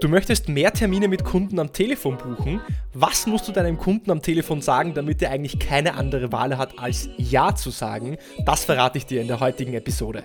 Du möchtest mehr Termine mit Kunden am Telefon buchen? Was musst du deinem Kunden am Telefon sagen, damit er eigentlich keine andere Wahl hat, als Ja zu sagen? Das verrate ich dir in der heutigen Episode.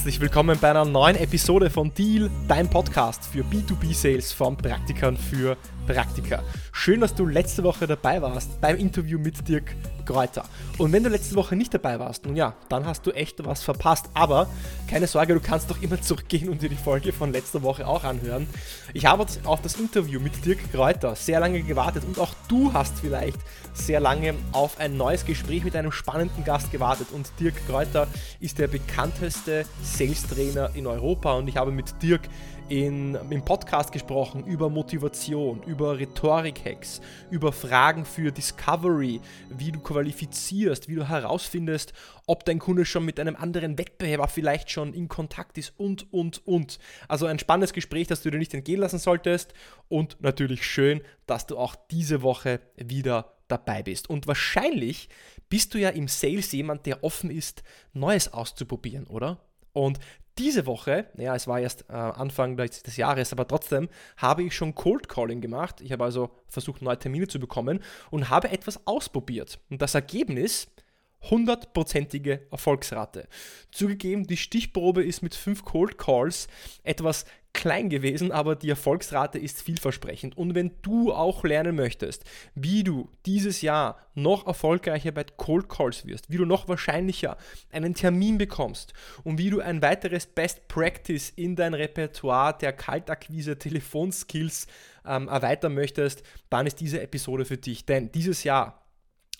Herzlich willkommen bei einer neuen Episode von Deal, dein Podcast für B2B-Sales von Praktikern für Praktika. Schön, dass du letzte Woche dabei warst beim Interview mit Dirk Kräuter. Und wenn du letzte Woche nicht dabei warst, nun ja, dann hast du echt was verpasst. Aber keine Sorge, du kannst doch immer zurückgehen und dir die Folge von letzter Woche auch anhören. Ich habe auf das Interview mit Dirk Kräuter sehr lange gewartet und auch du hast vielleicht sehr lange auf ein neues Gespräch mit einem spannenden Gast gewartet. Und Dirk Kräuter ist der bekannteste Sales-Trainer in Europa und ich habe mit Dirk in, im Podcast gesprochen über Motivation, über Rhetorik-Hacks, über Fragen für Discovery, wie du qualifizierst, wie du herausfindest, ob dein Kunde schon mit einem anderen Wettbewerber vielleicht schon in Kontakt ist und, und, und. Also ein spannendes Gespräch, das du dir nicht entgehen lassen solltest und natürlich schön, dass du auch diese Woche wieder dabei bist. Und wahrscheinlich bist du ja im Sales jemand, der offen ist, Neues auszuprobieren, oder? Und diese Woche, naja, es war erst äh, Anfang des Jahres, aber trotzdem habe ich schon Cold Calling gemacht. Ich habe also versucht, neue Termine zu bekommen und habe etwas ausprobiert. Und das Ergebnis, hundertprozentige Erfolgsrate. Zugegeben, die Stichprobe ist mit fünf Cold Calls etwas klein gewesen, aber die Erfolgsrate ist vielversprechend. Und wenn du auch lernen möchtest, wie du dieses Jahr noch erfolgreicher bei Cold Calls wirst, wie du noch wahrscheinlicher einen Termin bekommst und wie du ein weiteres Best Practice in dein Repertoire der Kaltakquise Telefonskills ähm, erweitern möchtest, dann ist diese Episode für dich. Denn dieses Jahr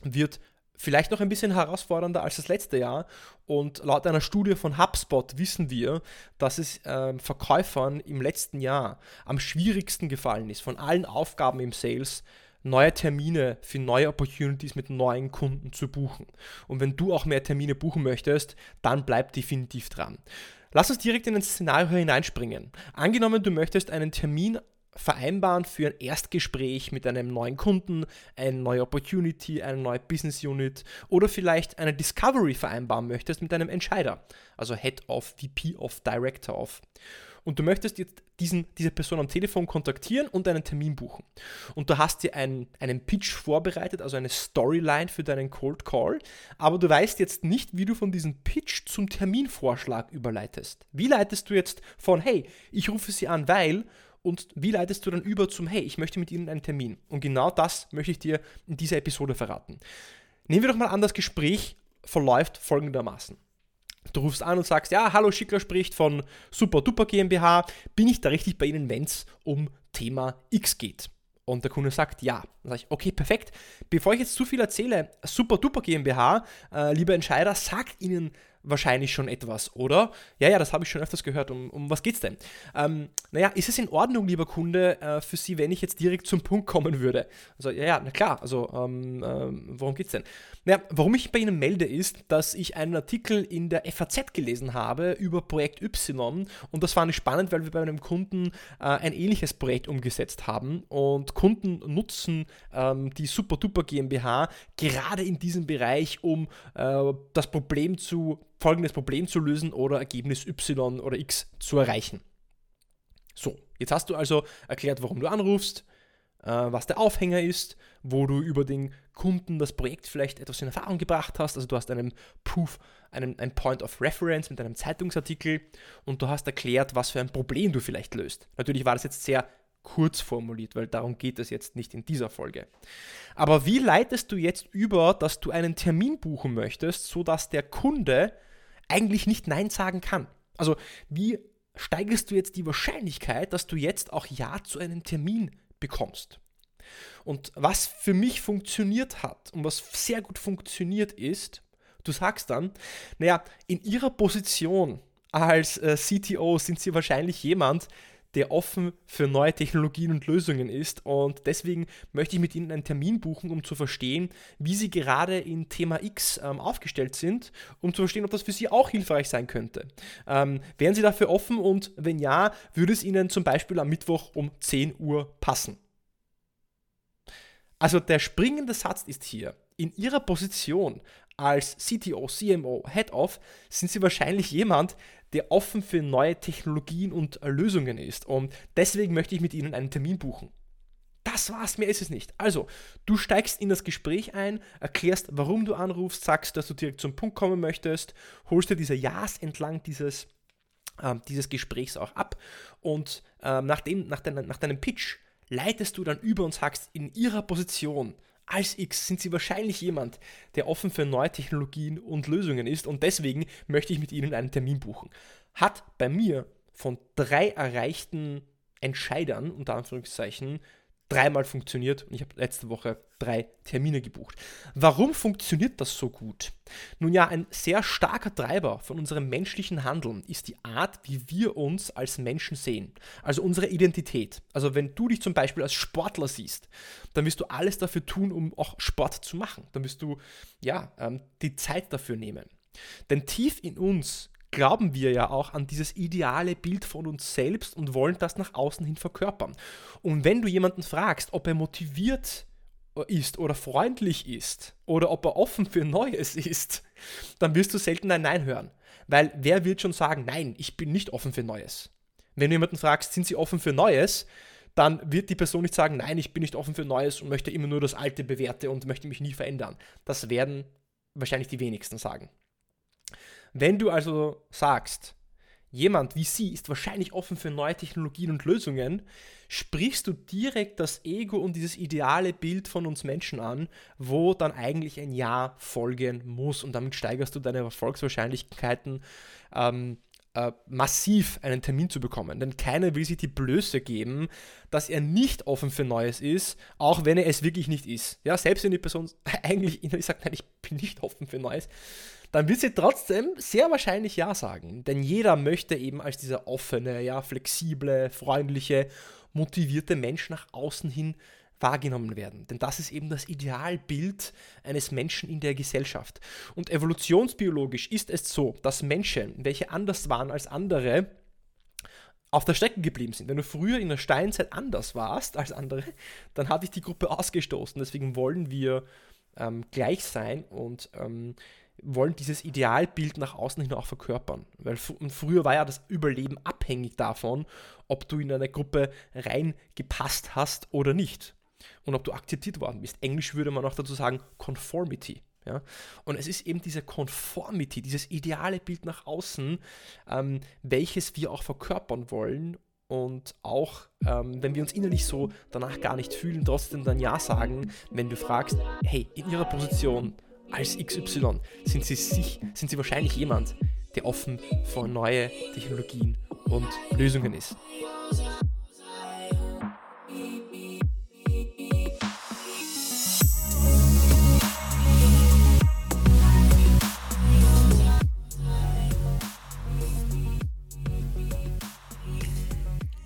wird vielleicht noch ein bisschen herausfordernder als das letzte Jahr. Und laut einer Studie von HubSpot wissen wir, dass es äh, Verkäufern im letzten Jahr am schwierigsten gefallen ist, von allen Aufgaben im Sales neue Termine für neue Opportunities mit neuen Kunden zu buchen. Und wenn du auch mehr Termine buchen möchtest, dann bleib definitiv dran. Lass uns direkt in ein Szenario hineinspringen. Angenommen, du möchtest einen Termin vereinbaren für ein Erstgespräch mit einem neuen Kunden, eine neue Opportunity, eine neue Business Unit oder vielleicht eine Discovery vereinbaren möchtest mit einem Entscheider, also Head of, VP of, Director of. Und du möchtest jetzt diesen, diese Person am Telefon kontaktieren und einen Termin buchen. Und du hast dir einen, einen Pitch vorbereitet, also eine Storyline für deinen Cold Call, aber du weißt jetzt nicht, wie du von diesem Pitch zum Terminvorschlag überleitest. Wie leitest du jetzt von, hey, ich rufe sie an, weil und wie leitest du dann über zum, hey, ich möchte mit Ihnen einen Termin? Und genau das möchte ich dir in dieser Episode verraten. Nehmen wir doch mal an, das Gespräch verläuft folgendermaßen. Du rufst an und sagst, ja, hallo, Schickler spricht von Super Duper GmbH. Bin ich da richtig bei Ihnen, wenn es um Thema X geht? Und der Kunde sagt ja. Dann sage ich, okay, perfekt. Bevor ich jetzt zu viel erzähle, Super Duper GmbH, äh, lieber Entscheider, sagt Ihnen wahrscheinlich schon etwas, oder? Ja, ja, das habe ich schon öfters gehört. Um, um was geht's denn? Ähm, naja, ist es in Ordnung, lieber Kunde, äh, für Sie, wenn ich jetzt direkt zum Punkt kommen würde? Also, ja, ja, na klar, also, ähm, ähm, worum geht's denn? Naja, warum ich bei Ihnen melde, ist, dass ich einen Artikel in der FAZ gelesen habe über Projekt Y und das fand ich spannend, weil wir bei einem Kunden äh, ein ähnliches Projekt umgesetzt haben und Kunden nutzen ähm, die Super Duper GmbH gerade in diesem Bereich, um äh, das Problem zu folgendes Problem zu lösen oder Ergebnis Y oder X zu erreichen. So, jetzt hast du also erklärt, warum du anrufst, äh, was der Aufhänger ist, wo du über den Kunden das Projekt vielleicht etwas in Erfahrung gebracht hast. Also du hast einen Proof, einen, ein Point of Reference mit einem Zeitungsartikel und du hast erklärt, was für ein Problem du vielleicht löst. Natürlich war das jetzt sehr kurz formuliert, weil darum geht es jetzt nicht in dieser Folge. Aber wie leitest du jetzt über, dass du einen Termin buchen möchtest, sodass der Kunde eigentlich nicht Nein sagen kann. Also wie steigerst du jetzt die Wahrscheinlichkeit, dass du jetzt auch Ja zu einem Termin bekommst? Und was für mich funktioniert hat und was sehr gut funktioniert ist, du sagst dann, naja, in ihrer Position als äh, CTO sind sie wahrscheinlich jemand, der offen für neue Technologien und Lösungen ist. Und deswegen möchte ich mit Ihnen einen Termin buchen, um zu verstehen, wie Sie gerade in Thema X ähm, aufgestellt sind, um zu verstehen, ob das für Sie auch hilfreich sein könnte. Ähm, wären Sie dafür offen und wenn ja, würde es Ihnen zum Beispiel am Mittwoch um 10 Uhr passen? Also der springende Satz ist hier, in Ihrer Position als CTO, CMO, Head of sind Sie wahrscheinlich jemand, der offen für neue Technologien und Lösungen ist. Und deswegen möchte ich mit Ihnen einen Termin buchen. Das war's, mehr ist es nicht. Also, du steigst in das Gespräch ein, erklärst, warum du anrufst, sagst, dass du direkt zum Punkt kommen möchtest, holst dir diese Ja's entlang dieses, äh, dieses Gesprächs auch ab und äh, nach, dem, nach, dein, nach deinem Pitch leitest du dann über und sagst, in ihrer Position als X sind sie wahrscheinlich jemand, der offen für neue Technologien und Lösungen ist und deswegen möchte ich mit ihnen einen Termin buchen. Hat bei mir von drei erreichten Entscheidern, unter Anführungszeichen, dreimal funktioniert und ich habe letzte Woche drei Termine gebucht. Warum funktioniert das so gut? Nun ja, ein sehr starker Treiber von unserem menschlichen Handeln ist die Art, wie wir uns als Menschen sehen. Also unsere Identität. Also wenn du dich zum Beispiel als Sportler siehst, dann wirst du alles dafür tun, um auch Sport zu machen. Dann wirst du ja ähm, die Zeit dafür nehmen. Denn tief in uns glauben wir ja auch an dieses ideale Bild von uns selbst und wollen das nach außen hin verkörpern. Und wenn du jemanden fragst, ob er motiviert ist oder freundlich ist oder ob er offen für Neues ist, dann wirst du selten ein Nein hören. Weil wer wird schon sagen, nein, ich bin nicht offen für Neues? Wenn du jemanden fragst, sind sie offen für Neues, dann wird die Person nicht sagen, nein, ich bin nicht offen für Neues und möchte immer nur das Alte bewerte und möchte mich nie verändern. Das werden wahrscheinlich die wenigsten sagen. Wenn du also sagst, jemand wie sie ist wahrscheinlich offen für neue Technologien und Lösungen, sprichst du direkt das Ego und dieses ideale Bild von uns Menschen an, wo dann eigentlich ein Ja folgen muss und damit steigerst du deine Erfolgswahrscheinlichkeiten ähm, äh, massiv einen Termin zu bekommen. Denn keiner will sich die Blöße geben, dass er nicht offen für Neues ist, auch wenn er es wirklich nicht ist. Ja, selbst wenn die Person eigentlich innerlich sagt, nein, ich bin nicht offen für Neues, dann wird sie trotzdem sehr wahrscheinlich Ja sagen. Denn jeder möchte eben als dieser offene, ja, flexible, freundliche, motivierte Mensch nach außen hin wahrgenommen werden. Denn das ist eben das Idealbild eines Menschen in der Gesellschaft. Und evolutionsbiologisch ist es so, dass Menschen, welche anders waren als andere, auf der Strecke geblieben sind. Wenn du früher in der Steinzeit anders warst als andere, dann hat dich die Gruppe ausgestoßen. Deswegen wollen wir ähm, gleich sein und ähm, wollen dieses Idealbild nach außen hin auch verkörpern. Weil früher war ja das Überleben abhängig davon, ob du in eine Gruppe reingepasst hast oder nicht. Und ob du akzeptiert worden bist. Englisch würde man auch dazu sagen Conformity. Ja? Und es ist eben diese Conformity, dieses ideale Bild nach außen, ähm, welches wir auch verkörpern wollen und auch, ähm, wenn wir uns innerlich so danach gar nicht fühlen, trotzdem dann Ja sagen, wenn du fragst, hey, in ihrer Position als XY sind sie, sich, sind sie wahrscheinlich jemand, der offen für neue Technologien und Lösungen ist.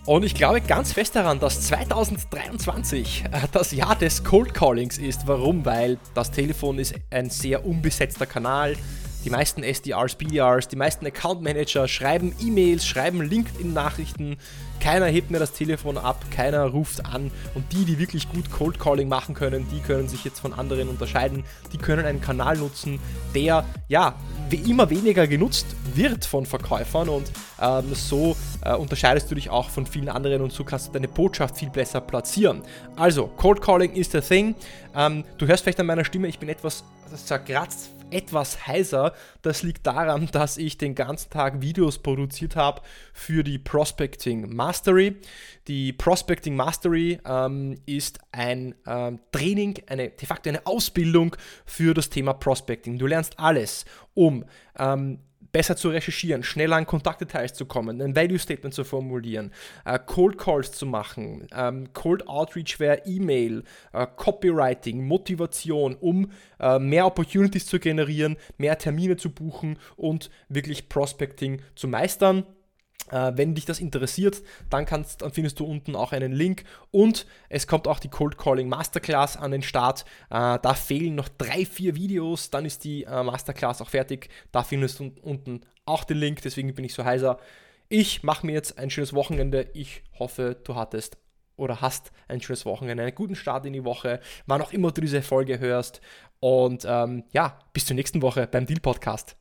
Und ich glaube ganz fest daran, dass 2023 äh, das Jahr des Cold Callings ist. Warum? Weil das Telefon ist ein sehr unbesetzter Kanal. Die meisten SDRs, BDRs, die meisten Account Manager schreiben E-Mails, schreiben LinkedIn-Nachrichten. Keiner hebt mir das Telefon ab, keiner ruft an. Und die, die wirklich gut Cold Calling machen können, die können sich jetzt von anderen unterscheiden. Die können einen Kanal nutzen, der ja immer weniger genutzt wird von Verkäufern und ähm, so äh, unterscheidest du dich auch von vielen anderen und so kannst du deine Botschaft viel besser platzieren. Also, Cold Calling ist the thing. Ähm, du hörst vielleicht an meiner Stimme, ich bin etwas zerkratzt etwas heiser. Das liegt daran, dass ich den ganzen Tag Videos produziert habe für die Prospecting Mastery. Die Prospecting Mastery ähm, ist ein ähm, Training, eine, de facto eine Ausbildung für das Thema Prospecting. Du lernst alles, um ähm, besser zu recherchieren, schneller an Kontaktdetails zu kommen, ein Value Statement zu formulieren, äh, Cold Calls zu machen, ähm, Cold Outreach via E-Mail, äh, Copywriting, Motivation, um äh, mehr Opportunities zu generieren, mehr Termine zu buchen und wirklich Prospecting zu meistern. Äh, wenn dich das interessiert, dann, kannst, dann findest du unten auch einen Link und es kommt auch die Cold Calling Masterclass an den Start. Äh, da fehlen noch drei, vier Videos, dann ist die äh, Masterclass auch fertig. Da findest du unten auch den Link, deswegen bin ich so heiser. Ich mache mir jetzt ein schönes Wochenende. Ich hoffe, du hattest oder hast ein schönes Wochenende, einen guten Start in die Woche, wann auch immer du diese Folge hörst. Und ähm, ja, bis zur nächsten Woche beim Deal Podcast.